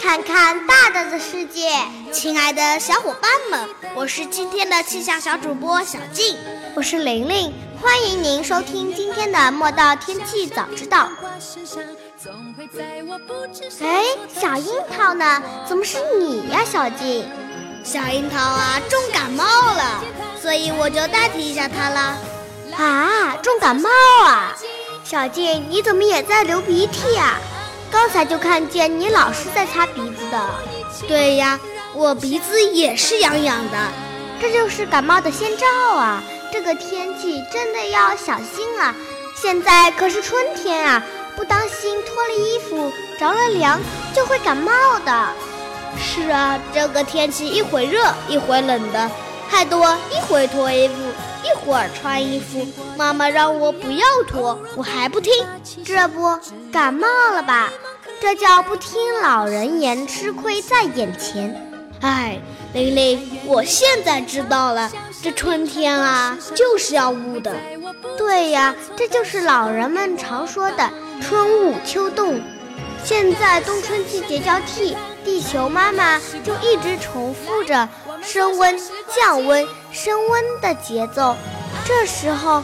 看看大大的世界，亲爱的小伙伴们，我是今天的气象小主播小静，我是玲玲，欢迎您收听今天的莫道天气早知道。哎，小樱桃呢？怎么是你呀，小静？小樱桃啊，重感冒了，所以我就代替一下她了。啊，重感冒啊？小静，你怎么也在流鼻涕啊？刚才就看见你老是在擦鼻子的，对呀，我鼻子也是痒痒的，这就是感冒的先兆啊！这个天气真的要小心啊！现在可是春天啊，不当心脱了衣服着了凉就会感冒的。是啊，这个天气一会热一会冷的，太多一会脱衣服。一会儿穿衣服，妈妈让我不要脱，我还不听，这不感冒了吧？这叫不听老人言，吃亏在眼前。哎，玲玲，我现在知道了，这春天啊就是要捂的。对呀，这就是老人们常说的春捂秋冻。现在冬春季节交替，地球妈妈就一直重复着升温、降温。升温的节奏，这时候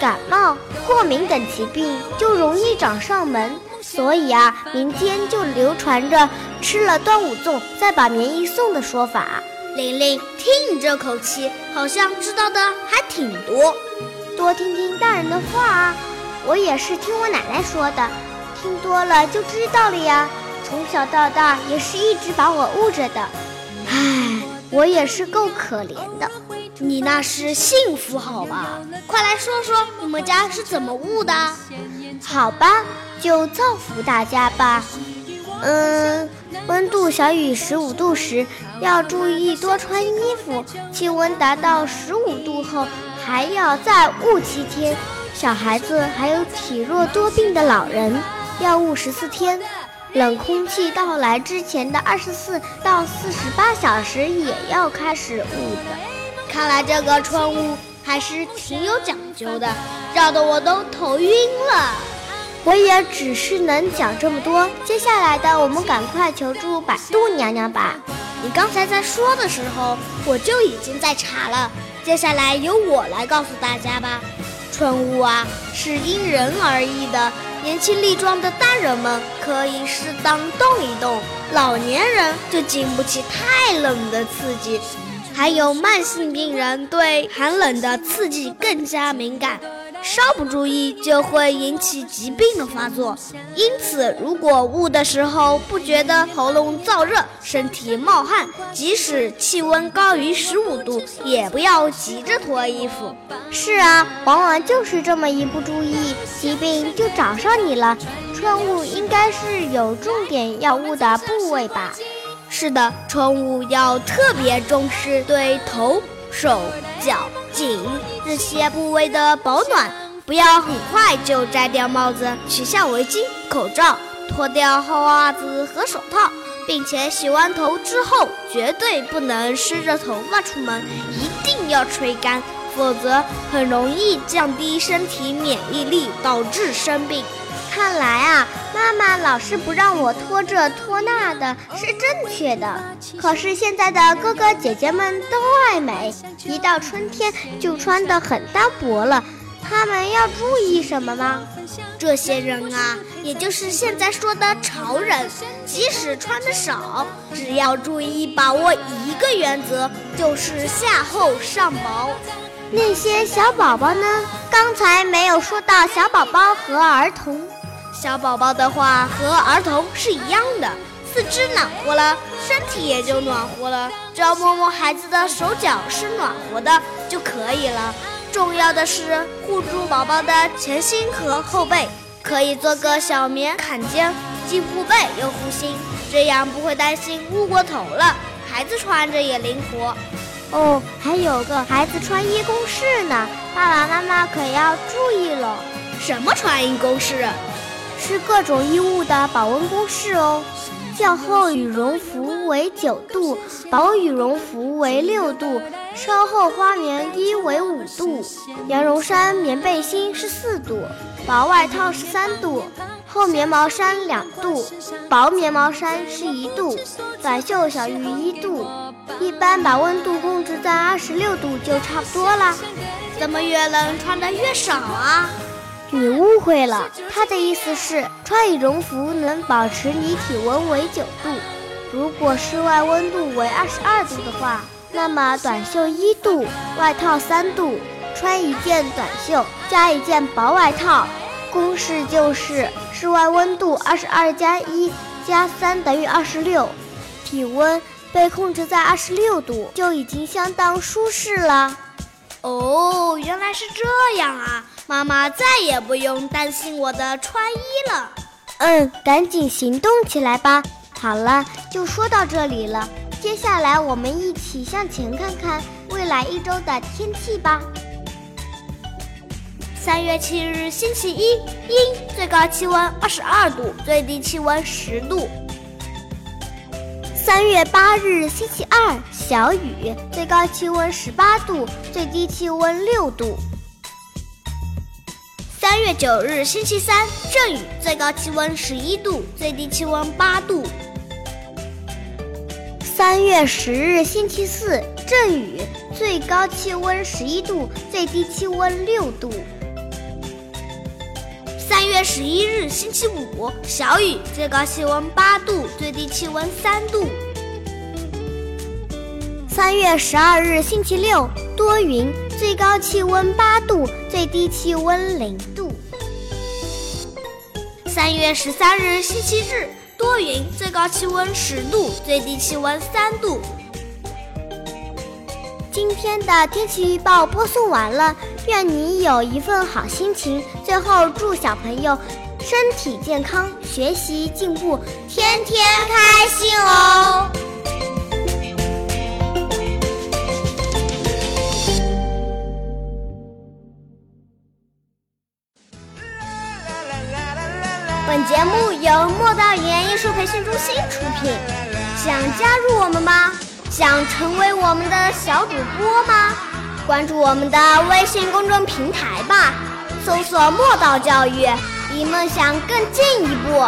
感冒、过敏等疾病就容易找上门，所以啊，民间就流传着吃了端午粽再把棉衣送的说法。玲玲，听你这口气，好像知道的还挺多，多听听大人的话啊。我也是听我奶奶说的，听多了就知道了呀。从小到大也是一直把我捂着的，唉，我也是够可怜的。你那是幸福好吧？快来说说你们家是怎么悟的？好吧，就造福大家吧。嗯，温度小于十五度时要注意多穿衣服，气温达到十五度后还要再捂七天。小孩子还有体弱多病的老人要捂十四天。冷空气到来之前的二十四到四十八小时也要开始捂的。看来这个春雾还是挺有讲究的，绕得我都头晕了。我也只是能讲这么多，接下来的我们赶快求助百度娘娘吧。你刚才在说的时候，我就已经在查了。接下来由我来告诉大家吧。春捂啊，是因人而异的。年轻力壮的大人们可以适当动一动，老年人就经不起太冷的刺激。还有慢性病人对寒冷的刺激更加敏感，稍不注意就会引起疾病的发作。因此，如果捂的时候不觉得喉咙燥热、身体冒汗，即使气温高于十五度，也不要急着脱衣服。是啊，往往就是这么一不注意，疾病就找上你了。春捂应该是有重点要捂的部位吧？是的，春捂要特别重视对头、手、脚、颈这些部位的保暖，不要很快就摘掉帽子、取下围巾、口罩、脱掉厚袜子和手套，并且洗完头之后绝对不能湿着头发出门，一定要吹干，否则很容易降低身体免疫力，导致生病。看来啊，妈妈老是不让我脱这脱那的，是正确的。可是现在的哥哥姐姐们都爱美，一到春天就穿得很单薄了。他们要注意什么吗？这些人啊，也就是现在说的潮人，即使穿的少，只要注意把握一个原则，就是夏厚上薄。那些小宝宝呢？刚才没有说到小宝宝和儿童。小宝宝的话和儿童是一样的，四肢暖和了，身体也就暖和了。只要摸摸孩子的手脚是暖和的就可以了。重要的是护住宝宝的前心和后背，可以做个小棉坎肩，既护背又护心，这样不会担心捂过头了。孩子穿着也灵活。哦，还有个孩子穿衣公式呢，爸爸妈妈可要注意了。什么穿衣公式？是各种衣物的保温公式哦。较厚羽绒服为九度，薄羽绒服为六度，稍厚花棉衣为五度，羊绒衫棉背心是四度，薄外套是三度，厚棉毛衫两度，薄棉毛衫是一度，短袖小于一度。一般把温度控制在二十六度就差不多了。怎么越冷穿的越少啊？你误会了，他的意思是穿羽绒服能保持你体温为九度。如果室外温度为二十二度的话，那么短袖一度，外套三度，穿一件短袖加一件薄外套。公式就是室外温度二十二加一加三等于二十六，体温被控制在二十六度就已经相当舒适了。哦，原来是这样啊！妈妈再也不用担心我的穿衣了。嗯，赶紧行动起来吧。好了，就说到这里了。接下来我们一起向前看看未来一周的天气吧。三月七日，星期一，阴，最高气温二十二度，最低气温十度。三月八日，星期二，小雨，最高气温十八度，最低气温六度。三月九日，星期三，阵雨，最高气温十一度，最低气温八度。三月十日，星期四，阵雨，最高气温十一度，最低气温六度。三月十一日，星期五，小雨，最高气温八度，最低气温三度。三月十二日，星期六，多云，最高气温八度，最低气温零度。三月十三日，星期日，多云，最高气温十度，最低气温三度。今天的天气预报播送完了，愿你有一份好心情。最后，祝小朋友身体健康，学习进步，天天开心培训中心出品，想加入我们吗？想成为我们的小主播吗？关注我们的微信公众平台吧，搜索“墨道教育”，离梦想更进一步。